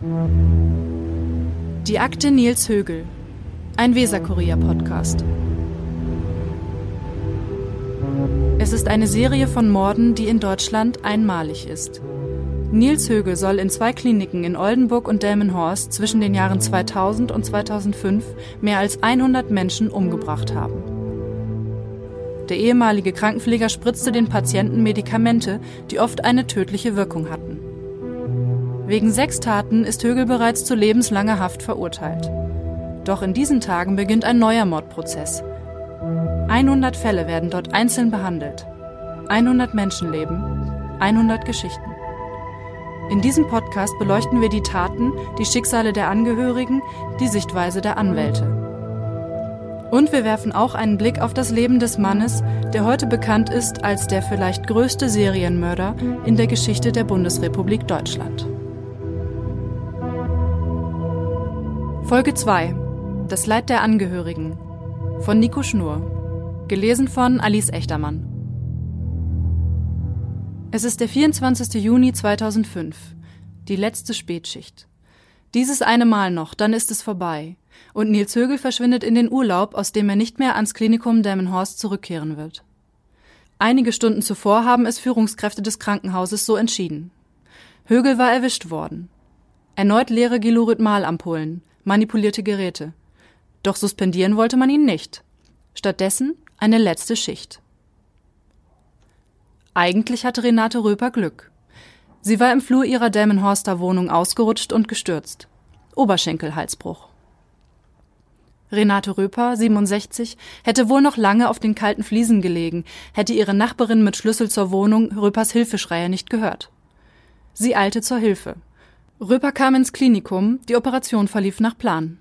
Die Akte Nils Högel. Ein Weserkurier-Podcast. Es ist eine Serie von Morden, die in Deutschland einmalig ist. Nils Högel soll in zwei Kliniken in Oldenburg und Delmenhorst zwischen den Jahren 2000 und 2005 mehr als 100 Menschen umgebracht haben. Der ehemalige Krankenpfleger spritzte den Patienten Medikamente, die oft eine tödliche Wirkung hatten. Wegen sechs Taten ist Högel bereits zu lebenslanger Haft verurteilt. Doch in diesen Tagen beginnt ein neuer Mordprozess. 100 Fälle werden dort einzeln behandelt. 100 Menschenleben, 100 Geschichten. In diesem Podcast beleuchten wir die Taten, die Schicksale der Angehörigen, die Sichtweise der Anwälte. Und wir werfen auch einen Blick auf das Leben des Mannes, der heute bekannt ist als der vielleicht größte Serienmörder in der Geschichte der Bundesrepublik Deutschland. Folge 2 Das Leid der Angehörigen von Nico Schnur. Gelesen von Alice Echtermann. Es ist der 24. Juni 2005, die letzte Spätschicht. Dieses eine Mal noch, dann ist es vorbei und Nils Högel verschwindet in den Urlaub, aus dem er nicht mehr ans Klinikum Delmenhorst zurückkehren wird. Einige Stunden zuvor haben es Führungskräfte des Krankenhauses so entschieden. Högel war erwischt worden. Erneut leere Gilurhythmalampullen, manipulierte Geräte. Doch suspendieren wollte man ihn nicht. Stattdessen eine letzte Schicht. Eigentlich hatte Renate Röper Glück. Sie war im Flur ihrer Delmenhorster Wohnung ausgerutscht und gestürzt. Oberschenkelhalsbruch. Renate Röper, 67, hätte wohl noch lange auf den kalten Fliesen gelegen, hätte ihre Nachbarin mit Schlüssel zur Wohnung Röpers Hilfeschreie nicht gehört. Sie eilte zur Hilfe. Röper kam ins Klinikum, die Operation verlief nach Plan.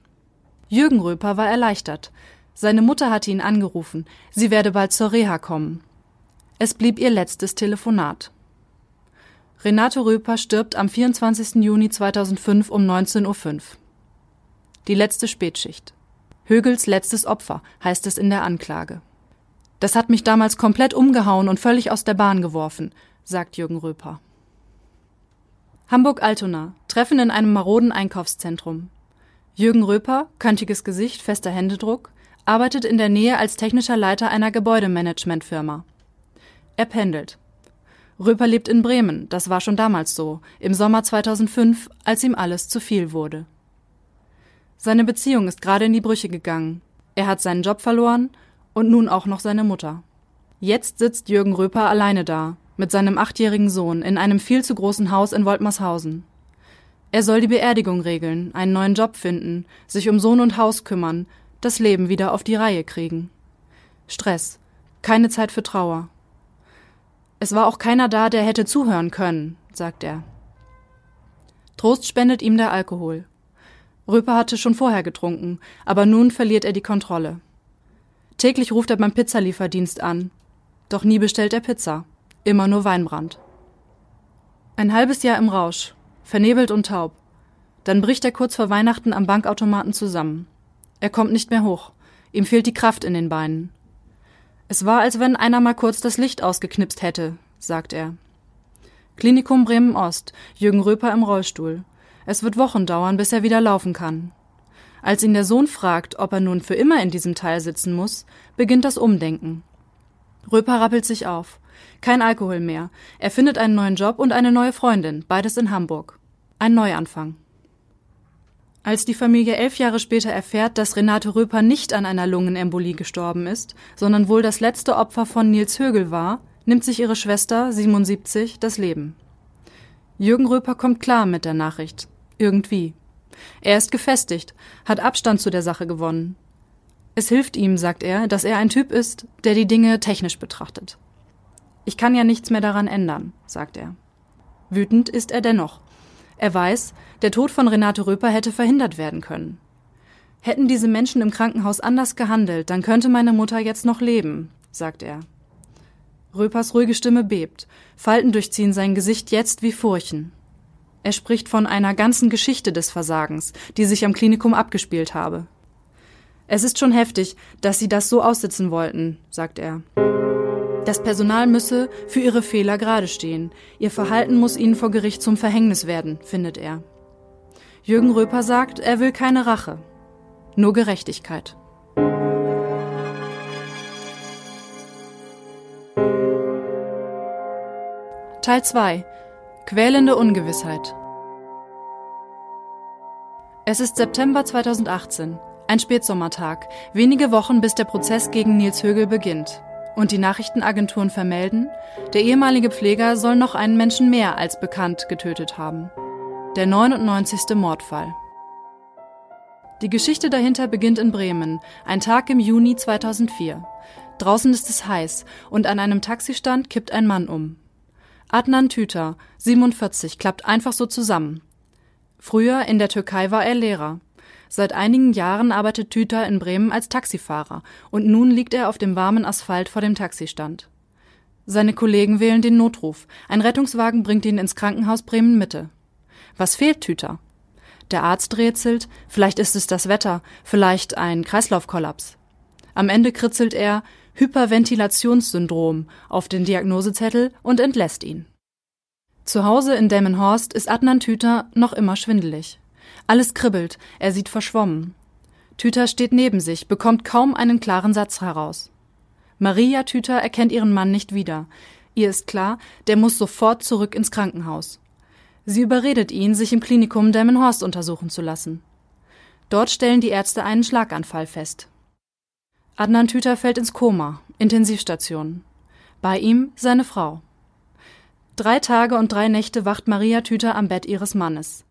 Jürgen Röper war erleichtert. Seine Mutter hatte ihn angerufen, sie werde bald zur Reha kommen. Es blieb ihr letztes Telefonat. Renate Röper stirbt am 24. Juni 2005 um 19.05 Uhr. Die letzte Spätschicht. Högels letztes Opfer, heißt es in der Anklage. Das hat mich damals komplett umgehauen und völlig aus der Bahn geworfen, sagt Jürgen Röper. Hamburg-Altona, Treffen in einem maroden Einkaufszentrum. Jürgen Röper, kantiges Gesicht, fester Händedruck, arbeitet in der Nähe als technischer Leiter einer Gebäudemanagementfirma. Er pendelt. Röper lebt in Bremen, das war schon damals so, im Sommer 2005, als ihm alles zu viel wurde. Seine Beziehung ist gerade in die Brüche gegangen. Er hat seinen Job verloren und nun auch noch seine Mutter. Jetzt sitzt Jürgen Röper alleine da, mit seinem achtjährigen Sohn, in einem viel zu großen Haus in Woltmershausen. Er soll die Beerdigung regeln, einen neuen Job finden, sich um Sohn und Haus kümmern, das Leben wieder auf die Reihe kriegen. Stress, keine Zeit für Trauer. Es war auch keiner da, der hätte zuhören können, sagt er. Trost spendet ihm der Alkohol. Röper hatte schon vorher getrunken, aber nun verliert er die Kontrolle. Täglich ruft er beim Pizzalieferdienst an. Doch nie bestellt er Pizza. Immer nur Weinbrand. Ein halbes Jahr im Rausch, vernebelt und taub. Dann bricht er kurz vor Weihnachten am Bankautomaten zusammen. Er kommt nicht mehr hoch. Ihm fehlt die Kraft in den Beinen. Es war, als wenn einer mal kurz das Licht ausgeknipst hätte, sagt er. Klinikum Bremen Ost, Jürgen Röper im Rollstuhl. Es wird Wochen dauern, bis er wieder laufen kann. Als ihn der Sohn fragt, ob er nun für immer in diesem Teil sitzen muss, beginnt das Umdenken. Röper rappelt sich auf. Kein Alkohol mehr. Er findet einen neuen Job und eine neue Freundin, beides in Hamburg. Ein Neuanfang. Als die Familie elf Jahre später erfährt, dass Renate Röper nicht an einer Lungenembolie gestorben ist, sondern wohl das letzte Opfer von Nils Högel war, nimmt sich ihre Schwester, 77, das Leben. Jürgen Röper kommt klar mit der Nachricht. Irgendwie. Er ist gefestigt, hat Abstand zu der Sache gewonnen. Es hilft ihm, sagt er, dass er ein Typ ist, der die Dinge technisch betrachtet. Ich kann ja nichts mehr daran ändern, sagt er. Wütend ist er dennoch. Er weiß, der Tod von Renate Röper hätte verhindert werden können. Hätten diese Menschen im Krankenhaus anders gehandelt, dann könnte meine Mutter jetzt noch leben, sagt er. Röpers ruhige Stimme bebt, Falten durchziehen sein Gesicht jetzt wie Furchen. Er spricht von einer ganzen Geschichte des Versagens, die sich am Klinikum abgespielt habe. Es ist schon heftig, dass Sie das so aussitzen wollten, sagt er. Das Personal müsse für ihre Fehler gerade stehen. Ihr Verhalten muss ihnen vor Gericht zum Verhängnis werden, findet er. Jürgen Röper sagt, er will keine Rache, nur Gerechtigkeit. Teil 2 Quälende Ungewissheit Es ist September 2018, ein Spätsommertag, wenige Wochen bis der Prozess gegen Nils Högel beginnt. Und die Nachrichtenagenturen vermelden, der ehemalige Pfleger soll noch einen Menschen mehr als bekannt getötet haben. Der 99. Mordfall. Die Geschichte dahinter beginnt in Bremen, ein Tag im Juni 2004. Draußen ist es heiß und an einem Taxistand kippt ein Mann um. Adnan Tüter, 47, klappt einfach so zusammen. Früher in der Türkei war er Lehrer. Seit einigen Jahren arbeitet Tüter in Bremen als Taxifahrer und nun liegt er auf dem warmen Asphalt vor dem Taxistand. Seine Kollegen wählen den Notruf. Ein Rettungswagen bringt ihn ins Krankenhaus Bremen Mitte. Was fehlt Tüter? Der Arzt rätselt, vielleicht ist es das Wetter, vielleicht ein Kreislaufkollaps. Am Ende kritzelt er Hyperventilationssyndrom auf den Diagnosezettel und entlässt ihn. Zu Hause in Delmenhorst ist Adnan Tüter noch immer schwindelig. Alles kribbelt, er sieht verschwommen. Tüter steht neben sich, bekommt kaum einen klaren Satz heraus. Maria Tüter erkennt ihren Mann nicht wieder. Ihr ist klar, der muss sofort zurück ins Krankenhaus. Sie überredet ihn, sich im Klinikum Delmenhorst untersuchen zu lassen. Dort stellen die Ärzte einen Schlaganfall fest. Adnan Tüter fällt ins Koma, Intensivstation. Bei ihm seine Frau. Drei Tage und drei Nächte wacht Maria Tüter am Bett ihres Mannes.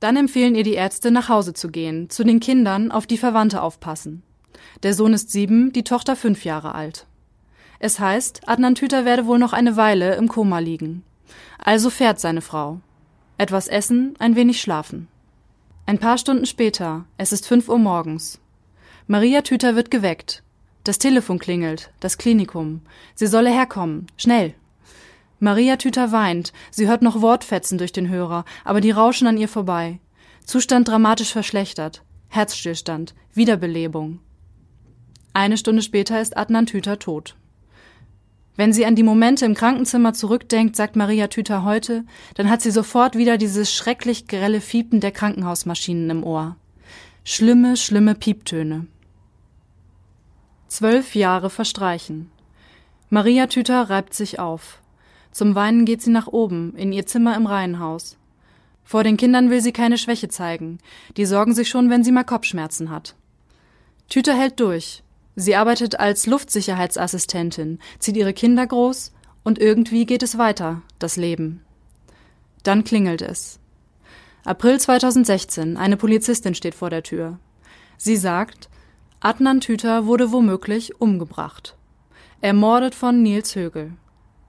Dann empfehlen ihr die Ärzte, nach Hause zu gehen, zu den Kindern, auf die Verwandte aufpassen. Der Sohn ist sieben, die Tochter fünf Jahre alt. Es heißt, Adnan Tüter werde wohl noch eine Weile im Koma liegen. Also fährt seine Frau. Etwas essen, ein wenig schlafen. Ein paar Stunden später, es ist fünf Uhr morgens. Maria Tüter wird geweckt. Das Telefon klingelt, das Klinikum. Sie solle herkommen, schnell. Maria Tüter weint, sie hört noch Wortfetzen durch den Hörer, aber die rauschen an ihr vorbei. Zustand dramatisch verschlechtert. Herzstillstand, Wiederbelebung. Eine Stunde später ist Adnan Tüter tot. Wenn sie an die Momente im Krankenzimmer zurückdenkt, sagt Maria Tüter heute, dann hat sie sofort wieder dieses schrecklich grelle Fiepen der Krankenhausmaschinen im Ohr. Schlimme, schlimme Pieptöne. Zwölf Jahre verstreichen. Maria Tüter reibt sich auf. Zum Weinen geht sie nach oben, in ihr Zimmer im Reihenhaus. Vor den Kindern will sie keine Schwäche zeigen. Die sorgen sich schon, wenn sie mal Kopfschmerzen hat. Tüter hält durch. Sie arbeitet als Luftsicherheitsassistentin, zieht ihre Kinder groß und irgendwie geht es weiter, das Leben. Dann klingelt es. April 2016, eine Polizistin steht vor der Tür. Sie sagt, Adnan Tüter wurde womöglich umgebracht. Ermordet von Nils Högel.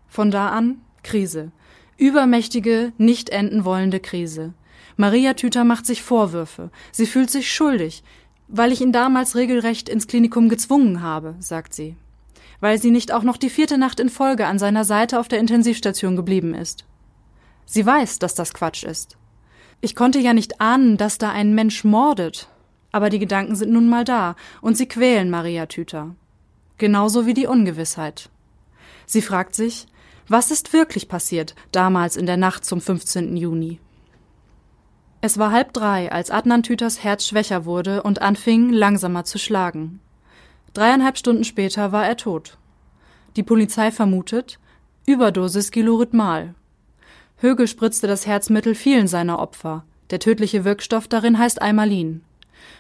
Von da an Krise. Übermächtige, nicht enden wollende Krise. Maria Tüter macht sich Vorwürfe. Sie fühlt sich schuldig, weil ich ihn damals regelrecht ins Klinikum gezwungen habe, sagt sie. Weil sie nicht auch noch die vierte Nacht in Folge an seiner Seite auf der Intensivstation geblieben ist. Sie weiß, dass das Quatsch ist. Ich konnte ja nicht ahnen, dass da ein Mensch mordet, aber die Gedanken sind nun mal da und sie quälen Maria Tüter. Genauso wie die Ungewissheit. Sie fragt sich, was ist wirklich passiert damals in der Nacht zum 15. Juni? Es war halb drei, als Adnan Tüters Herz schwächer wurde und anfing, langsamer zu schlagen. Dreieinhalb Stunden später war er tot. Die Polizei vermutet Überdosis Gilorhythmal. Högel spritzte das Herzmittel vielen seiner Opfer. Der tödliche Wirkstoff darin heißt Eimalin.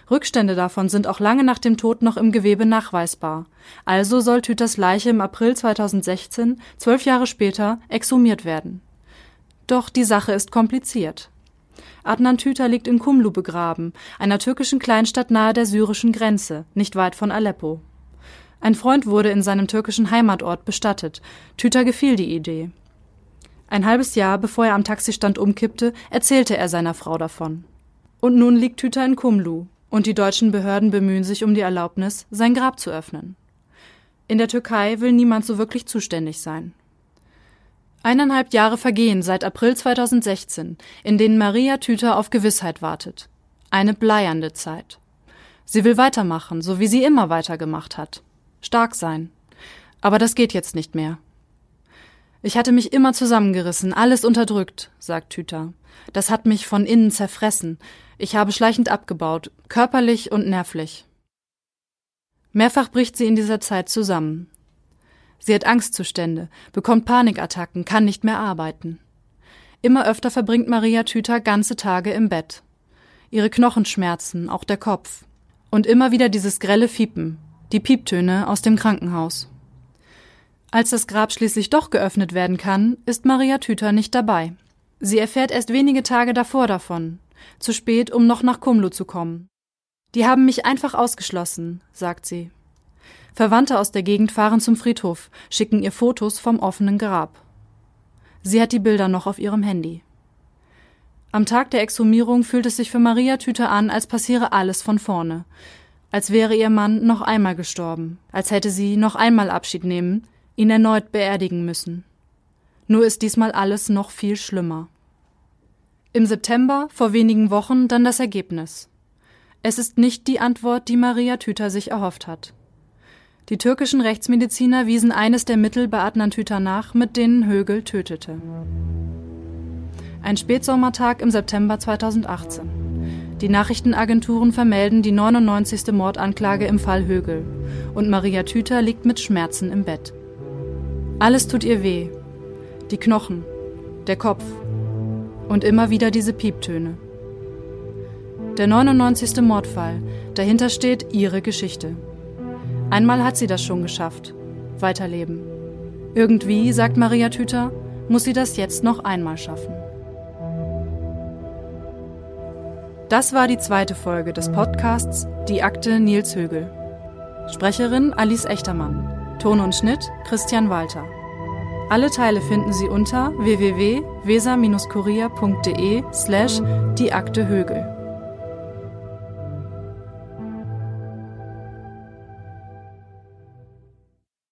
Rückstände davon sind auch lange nach dem Tod noch im Gewebe nachweisbar. Also soll Tüters Leiche im April 2016, zwölf Jahre später, exhumiert werden. Doch die Sache ist kompliziert. Adnan Tüter liegt in Kumlu begraben, einer türkischen Kleinstadt nahe der syrischen Grenze, nicht weit von Aleppo. Ein Freund wurde in seinem türkischen Heimatort bestattet. Tüter gefiel die Idee. Ein halbes Jahr bevor er am Taxistand umkippte, erzählte er seiner Frau davon. Und nun liegt Tüter in Kumlu, und die deutschen Behörden bemühen sich um die Erlaubnis, sein Grab zu öffnen. In der Türkei will niemand so wirklich zuständig sein. Eineinhalb Jahre vergehen seit April 2016, in denen Maria Tüter auf Gewissheit wartet. Eine bleiernde Zeit. Sie will weitermachen, so wie sie immer weitergemacht hat. Stark sein. Aber das geht jetzt nicht mehr. Ich hatte mich immer zusammengerissen, alles unterdrückt, sagt Tüter. Das hat mich von innen zerfressen. Ich habe schleichend abgebaut, körperlich und nervlich. Mehrfach bricht sie in dieser Zeit zusammen. Sie hat Angstzustände, bekommt Panikattacken, kann nicht mehr arbeiten. Immer öfter verbringt Maria Tüter ganze Tage im Bett. Ihre Knochen schmerzen, auch der Kopf. Und immer wieder dieses grelle Fiepen, die Pieptöne aus dem Krankenhaus. Als das Grab schließlich doch geöffnet werden kann, ist Maria Tüter nicht dabei. Sie erfährt erst wenige Tage davor davon. Zu spät, um noch nach Kumlu zu kommen. Die haben mich einfach ausgeschlossen, sagt sie. Verwandte aus der Gegend fahren zum Friedhof, schicken ihr Fotos vom offenen Grab. Sie hat die Bilder noch auf ihrem Handy. Am Tag der Exhumierung fühlt es sich für Maria Tüter an, als passiere alles von vorne. Als wäre ihr Mann noch einmal gestorben, als hätte sie noch einmal Abschied nehmen, ihn erneut beerdigen müssen. Nur ist diesmal alles noch viel schlimmer. Im September, vor wenigen Wochen, dann das Ergebnis. Es ist nicht die Antwort, die Maria Tüter sich erhofft hat. Die türkischen Rechtsmediziner wiesen eines der Mittel bei Adnan Tüter nach, mit denen Högel tötete. Ein Spätsommertag im September 2018. Die Nachrichtenagenturen vermelden die 99. Mordanklage im Fall Högel und Maria Tüter liegt mit Schmerzen im Bett. Alles tut ihr weh. Die Knochen, der Kopf und immer wieder diese Pieptöne. Der 99. Mordfall, dahinter steht ihre Geschichte. Einmal hat sie das schon geschafft. Weiterleben. Irgendwie, sagt Maria Tüter, muss sie das jetzt noch einmal schaffen. Das war die zweite Folge des Podcasts Die Akte Nils Högel. Sprecherin Alice Echtermann. Ton und Schnitt Christian Walter. Alle Teile finden Sie unter www.weser-kurier.de slash die Akte Högel.